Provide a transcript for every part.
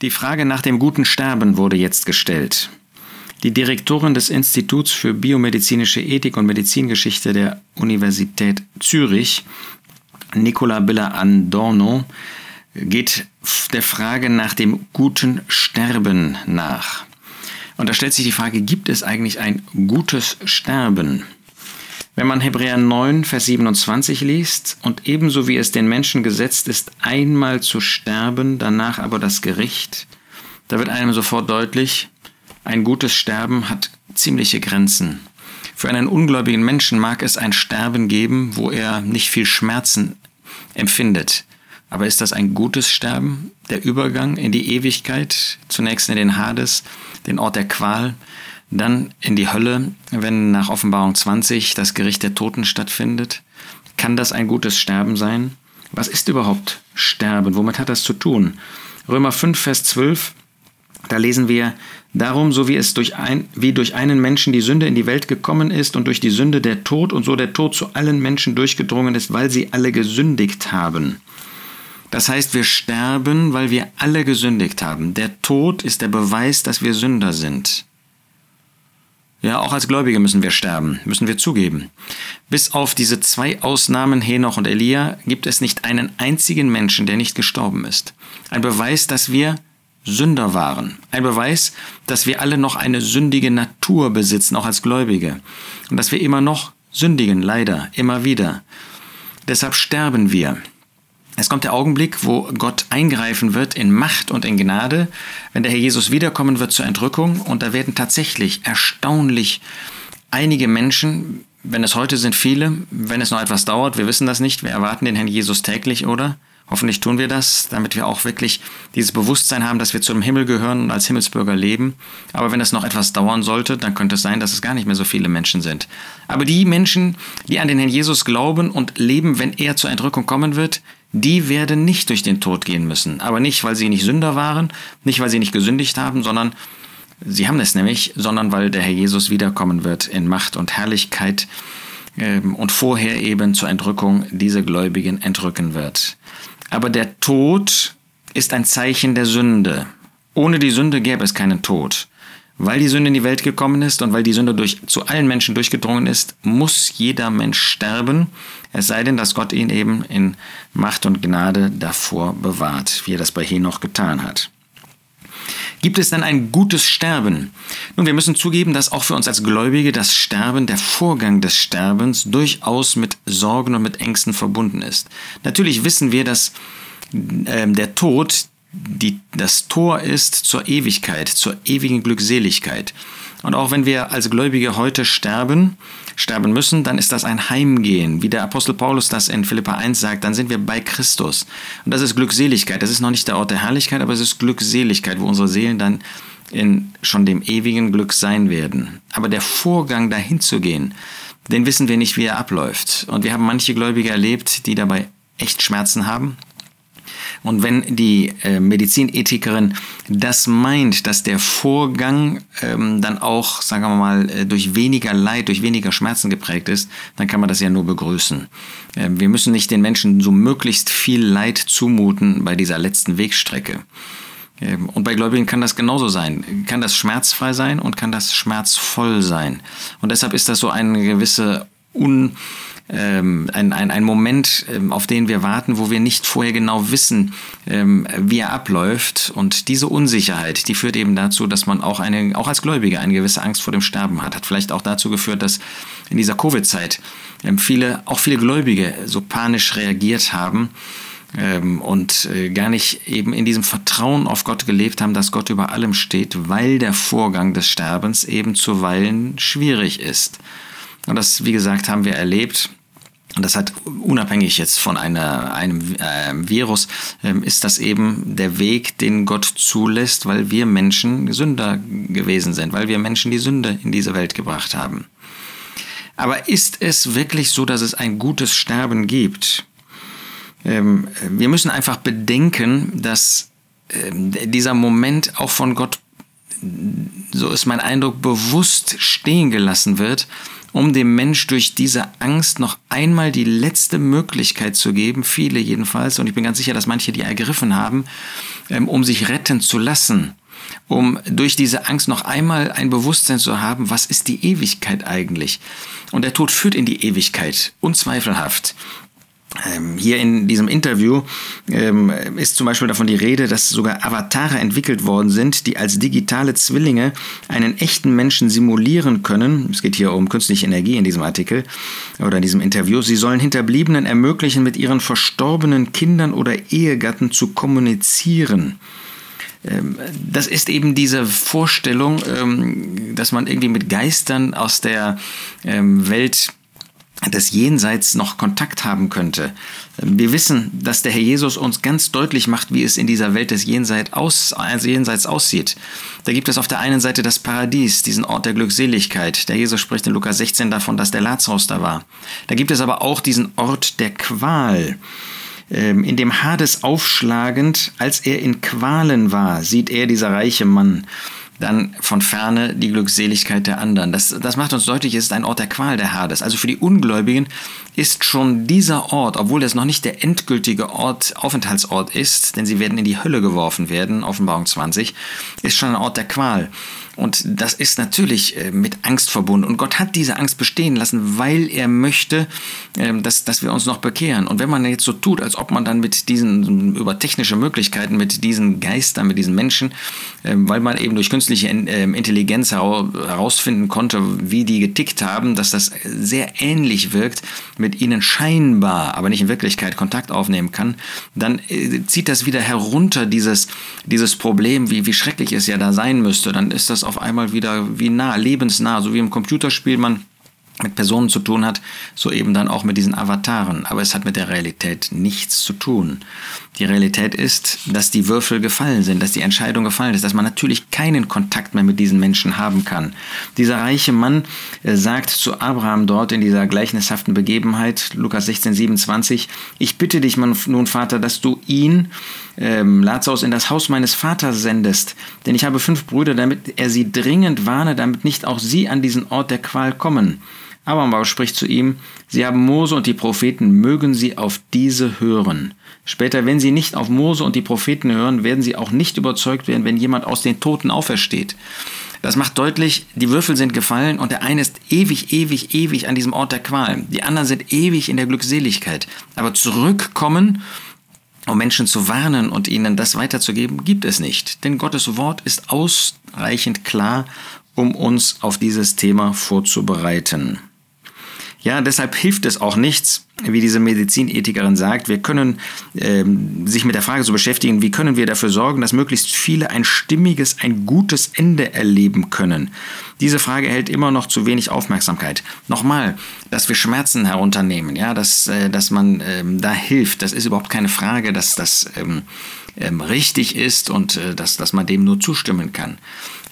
Die Frage nach dem guten Sterben wurde jetzt gestellt. Die Direktorin des Instituts für biomedizinische Ethik und Medizingeschichte der Universität Zürich, Nicola Billa Andorno, geht der Frage nach dem guten Sterben nach. Und da stellt sich die Frage, gibt es eigentlich ein gutes Sterben? Wenn man Hebräer 9, Vers 27 liest, und ebenso wie es den Menschen gesetzt ist, einmal zu sterben, danach aber das Gericht, da wird einem sofort deutlich, ein gutes Sterben hat ziemliche Grenzen. Für einen ungläubigen Menschen mag es ein Sterben geben, wo er nicht viel Schmerzen empfindet. Aber ist das ein gutes Sterben? Der Übergang in die Ewigkeit, zunächst in den Hades, den Ort der Qual, dann in die Hölle, wenn nach Offenbarung 20 das Gericht der Toten stattfindet? Kann das ein gutes Sterben sein? Was ist überhaupt Sterben? Womit hat das zu tun? Römer 5, Vers 12, da lesen wir, Darum, so wie es durch ein, wie durch einen Menschen die Sünde in die Welt gekommen ist und durch die Sünde der Tod und so der Tod zu allen Menschen durchgedrungen ist, weil sie alle gesündigt haben. Das heißt, wir sterben, weil wir alle gesündigt haben. Der Tod ist der Beweis, dass wir Sünder sind. Ja, auch als Gläubige müssen wir sterben, müssen wir zugeben. Bis auf diese zwei Ausnahmen, Henoch und Elia, gibt es nicht einen einzigen Menschen, der nicht gestorben ist. Ein Beweis, dass wir Sünder waren. Ein Beweis, dass wir alle noch eine sündige Natur besitzen, auch als Gläubige. Und dass wir immer noch sündigen, leider, immer wieder. Deshalb sterben wir. Es kommt der Augenblick, wo Gott eingreifen wird in Macht und in Gnade, wenn der Herr Jesus wiederkommen wird zur Entrückung. Und da werden tatsächlich erstaunlich einige Menschen, wenn es heute sind viele, wenn es noch etwas dauert, wir wissen das nicht, wir erwarten den Herrn Jesus täglich, oder? Hoffentlich tun wir das, damit wir auch wirklich dieses Bewusstsein haben, dass wir zum Himmel gehören und als Himmelsbürger leben. Aber wenn es noch etwas dauern sollte, dann könnte es sein, dass es gar nicht mehr so viele Menschen sind. Aber die Menschen, die an den Herrn Jesus glauben und leben, wenn er zur Entrückung kommen wird, die werden nicht durch den Tod gehen müssen. Aber nicht, weil sie nicht Sünder waren, nicht, weil sie nicht gesündigt haben, sondern sie haben es nämlich, sondern weil der Herr Jesus wiederkommen wird in Macht und Herrlichkeit ähm, und vorher eben zur Entrückung diese Gläubigen entrücken wird. Aber der Tod ist ein Zeichen der Sünde. Ohne die Sünde gäbe es keinen Tod. Weil die Sünde in die Welt gekommen ist und weil die Sünde durch, zu allen Menschen durchgedrungen ist, muss jeder Mensch sterben, es sei denn, dass Gott ihn eben in Macht und Gnade davor bewahrt, wie er das bei Henoch getan hat. Gibt es dann ein gutes Sterben? Nun, wir müssen zugeben, dass auch für uns als Gläubige das Sterben, der Vorgang des Sterbens durchaus mit Sorgen und mit Ängsten verbunden ist. Natürlich wissen wir, dass äh, der Tod die, das Tor ist zur Ewigkeit, zur ewigen Glückseligkeit. Und auch wenn wir als Gläubige heute sterben, sterben müssen, dann ist das ein Heimgehen. Wie der Apostel Paulus das in Philippa 1 sagt, dann sind wir bei Christus. Und das ist Glückseligkeit. Das ist noch nicht der Ort der Herrlichkeit, aber es ist Glückseligkeit, wo unsere Seelen dann in schon dem ewigen Glück sein werden. Aber der Vorgang dahin zu gehen, den wissen wir nicht, wie er abläuft. Und wir haben manche Gläubige erlebt, die dabei echt Schmerzen haben, und wenn die äh, Medizinethikerin das meint, dass der Vorgang ähm, dann auch, sagen wir mal, äh, durch weniger Leid, durch weniger Schmerzen geprägt ist, dann kann man das ja nur begrüßen. Äh, wir müssen nicht den Menschen so möglichst viel Leid zumuten bei dieser letzten Wegstrecke. Ähm, und bei Gläubigen kann das genauso sein. Kann das schmerzfrei sein und kann das schmerzvoll sein. Und deshalb ist das so eine gewisse Un ähm, ein, ein, ein Moment, ähm, auf den wir warten, wo wir nicht vorher genau wissen, ähm, wie er abläuft. Und diese Unsicherheit, die führt eben dazu, dass man auch, eine, auch als Gläubiger eine gewisse Angst vor dem Sterben hat. Hat vielleicht auch dazu geführt, dass in dieser Covid-Zeit ähm, viele, auch viele Gläubige so panisch reagiert haben ähm, und äh, gar nicht eben in diesem Vertrauen auf Gott gelebt haben, dass Gott über allem steht, weil der Vorgang des Sterbens eben zuweilen schwierig ist. Und das, wie gesagt, haben wir erlebt und das hat unabhängig jetzt von einer, einem äh, Virus, äh, ist das eben der Weg, den Gott zulässt, weil wir Menschen Sünder gewesen sind, weil wir Menschen die Sünde in diese Welt gebracht haben. Aber ist es wirklich so, dass es ein gutes Sterben gibt? Ähm, wir müssen einfach bedenken, dass äh, dieser Moment auch von Gott so ist mein Eindruck, bewusst stehen gelassen wird, um dem Mensch durch diese Angst noch einmal die letzte Möglichkeit zu geben, viele jedenfalls, und ich bin ganz sicher, dass manche die ergriffen haben, ähm, um sich retten zu lassen um durch diese Angst noch einmal ein Bewusstsein zu haben, was ist die Ewigkeit eigentlich? Und der Tod führt in die Ewigkeit, unzweifelhaft. Ähm, hier in diesem Interview ähm, ist zum Beispiel davon die Rede, dass sogar Avatare entwickelt worden sind, die als digitale Zwillinge einen echten Menschen simulieren können. Es geht hier um künstliche Energie in diesem Artikel oder in diesem Interview. Sie sollen Hinterbliebenen ermöglichen, mit ihren verstorbenen Kindern oder Ehegatten zu kommunizieren. Ähm, das ist eben diese Vorstellung, dass man irgendwie mit Geistern aus der Welt des Jenseits noch Kontakt haben könnte. Wir wissen, dass der Herr Jesus uns ganz deutlich macht, wie es in dieser Welt des Jenseits, aus, also Jenseits aussieht. Da gibt es auf der einen Seite das Paradies, diesen Ort der Glückseligkeit. Der Jesus spricht in Lukas 16 davon, dass der Lazarus da war. Da gibt es aber auch diesen Ort der Qual. Ähm, in dem Hades aufschlagend, als er in Qualen war, sieht er, dieser reiche Mann, dann von ferne die Glückseligkeit der anderen. Das, das macht uns deutlich, es ist ein Ort der Qual der Hades. Also für die Ungläubigen ist schon dieser Ort, obwohl das noch nicht der endgültige Ort, Aufenthaltsort ist, denn sie werden in die Hölle geworfen werden, Offenbarung 20, ist schon ein Ort der Qual. Und das ist natürlich äh, mit Angst verbunden. Und Gott hat diese Angst bestehen lassen, weil er möchte, ähm, dass, dass wir uns noch bekehren. Und wenn man jetzt so tut, als ob man dann mit diesen, über technische Möglichkeiten, mit diesen Geistern, mit diesen Menschen, ähm, weil man eben durch künstliche ähm, Intelligenz herausfinden konnte, wie die getickt haben, dass das sehr ähnlich wirkt, mit ihnen scheinbar, aber nicht in Wirklichkeit Kontakt aufnehmen kann, dann äh, zieht das wieder herunter, dieses, dieses Problem, wie, wie schrecklich es ja da sein müsste. Dann ist das auf einmal wieder wie nah, lebensnah, so wie im Computerspiel man mit Personen zu tun hat, so eben dann auch mit diesen Avataren. Aber es hat mit der Realität nichts zu tun. Die Realität ist, dass die Würfel gefallen sind, dass die Entscheidung gefallen ist, dass man natürlich keinen Kontakt mehr mit diesen Menschen haben kann. Dieser reiche Mann äh, sagt zu Abraham dort in dieser gleichnishaften Begebenheit, Lukas 16, 27, ich bitte dich nun, Vater, dass du ihn, ähm, Lazarus, in das Haus meines Vaters sendest, denn ich habe fünf Brüder, damit er sie dringend warne, damit nicht auch sie an diesen Ort der Qual kommen. Abraham spricht zu ihm, Sie haben Mose und die Propheten, mögen Sie auf diese hören. Später, wenn Sie nicht auf Mose und die Propheten hören, werden Sie auch nicht überzeugt werden, wenn jemand aus den Toten aufersteht. Das macht deutlich, die Würfel sind gefallen und der eine ist ewig, ewig, ewig an diesem Ort der Qual. Die anderen sind ewig in der Glückseligkeit. Aber zurückkommen, um Menschen zu warnen und ihnen das weiterzugeben, gibt es nicht. Denn Gottes Wort ist ausreichend klar, um uns auf dieses Thema vorzubereiten. Ja, deshalb hilft es auch nichts, wie diese Medizinethikerin sagt. Wir können ähm, sich mit der Frage zu beschäftigen, wie können wir dafür sorgen, dass möglichst viele ein stimmiges, ein gutes Ende erleben können. Diese Frage erhält immer noch zu wenig Aufmerksamkeit. Nochmal, dass wir Schmerzen herunternehmen, ja, dass, äh, dass man ähm, da hilft, das ist überhaupt keine Frage, dass das ähm, ähm, richtig ist und äh, dass, dass man dem nur zustimmen kann.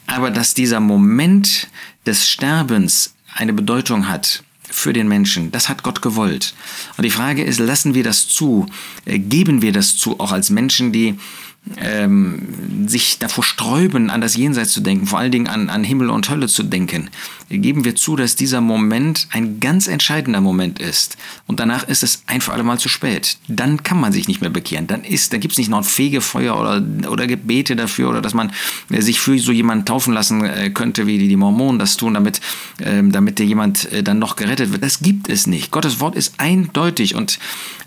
Aber dass dieser Moment des Sterbens eine Bedeutung hat, für den Menschen. Das hat Gott gewollt. Und die Frage ist, lassen wir das zu? Äh, geben wir das zu, auch als Menschen, die ähm, sich davor sträuben, an das Jenseits zu denken, vor allen Dingen an, an Himmel und Hölle zu denken, geben wir zu, dass dieser Moment ein ganz entscheidender Moment ist. Und danach ist es ein für alle Mal zu spät. Dann kann man sich nicht mehr bekehren. Dann, ist, gibt es nicht noch ein Fegefeuer oder, oder Gebete dafür oder dass man äh, sich für so jemanden taufen lassen äh, könnte, wie die, die Mormonen das tun, damit, ähm, damit der jemand äh, dann noch gerettet wird. Das gibt es nicht. Gottes Wort ist eindeutig. Und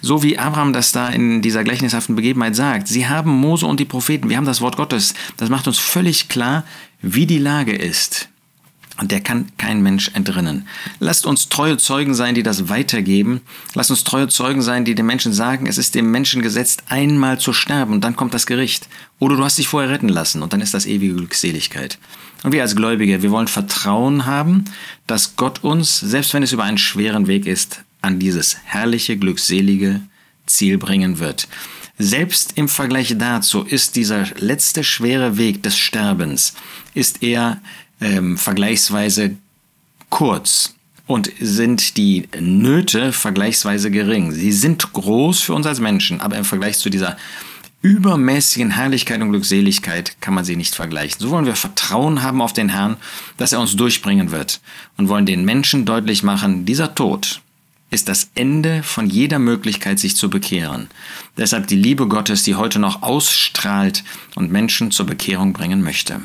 so wie Abraham das da in dieser gleichnishaften Begebenheit sagt, sie haben Mose und die Propheten, wir haben das Wort Gottes. Das macht uns völlig klar, wie die Lage ist. Und der kann kein Mensch entrinnen. Lasst uns treue Zeugen sein, die das weitergeben. Lasst uns treue Zeugen sein, die den Menschen sagen, es ist dem Menschen gesetzt, einmal zu sterben und dann kommt das Gericht. Oder du hast dich vorher retten lassen und dann ist das ewige Glückseligkeit. Und wir als Gläubige, wir wollen Vertrauen haben, dass Gott uns, selbst wenn es über einen schweren Weg ist, an dieses herrliche, glückselige Ziel bringen wird. Selbst im Vergleich dazu ist dieser letzte schwere Weg des Sterbens, ist er ähm, vergleichsweise kurz und sind die Nöte vergleichsweise gering. Sie sind groß für uns als Menschen, aber im Vergleich zu dieser übermäßigen Herrlichkeit und Glückseligkeit kann man sie nicht vergleichen. So wollen wir Vertrauen haben auf den Herrn, dass er uns durchbringen wird und wollen den Menschen deutlich machen, dieser Tod ist das Ende von jeder Möglichkeit, sich zu bekehren. Deshalb die Liebe Gottes, die heute noch ausstrahlt und Menschen zur Bekehrung bringen möchte.